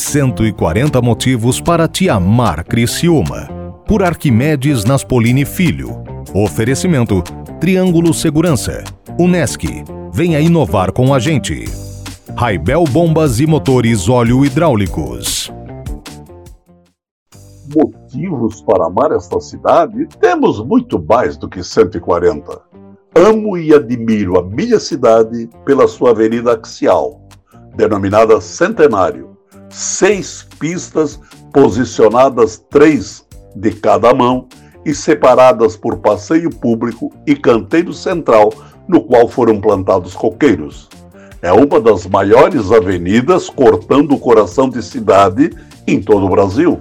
140 motivos para te amar Criciúma. Por Arquimedes Naspolini Filho. Oferecimento Triângulo Segurança. Unesc. Venha inovar com a gente. Raibel Bombas e Motores Óleo Hidráulicos. Motivos para amar esta cidade? Temos muito mais do que 140. Amo e admiro a minha cidade pela sua avenida axial, denominada Centenário. Seis pistas posicionadas três de cada mão e separadas por passeio público e canteiro central, no qual foram plantados coqueiros. É uma das maiores avenidas cortando o coração de cidade em todo o Brasil.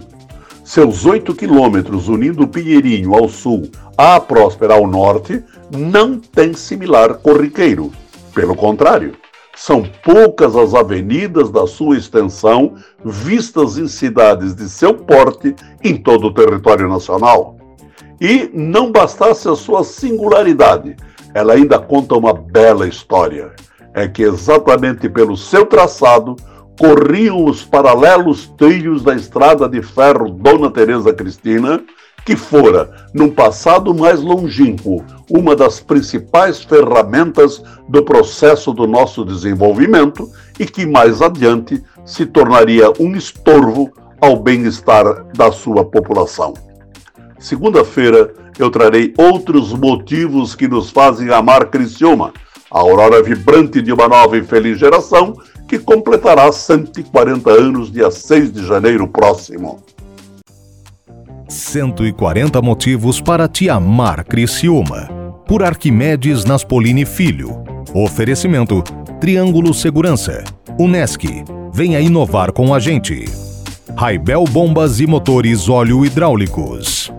Seus oito quilômetros unindo Pinheirinho ao sul à Próspera ao norte não tem similar corriqueiro. Pelo contrário, são poucas as avenidas da sua extensão vistas em cidades de seu porte em todo o território nacional. E não bastasse a sua singularidade, ela ainda conta uma bela história. É que exatamente pelo seu traçado corriam os paralelos trilhos da estrada de ferro Dona Teresa Cristina, que fora, num passado mais longínquo, uma das principais ferramentas do processo do nosso desenvolvimento e que mais adiante se tornaria um estorvo ao bem-estar da sua população. Segunda-feira eu trarei outros motivos que nos fazem amar Criciúma, a aurora vibrante de uma nova e feliz geração que completará 140 anos dia 6 de janeiro próximo. 140 motivos para te amar Criciúma. Por Arquimedes Naspolini Filho. Oferecimento Triângulo Segurança. Unesc. Venha inovar com a gente. Raibel Bombas e Motores Óleo Hidráulicos.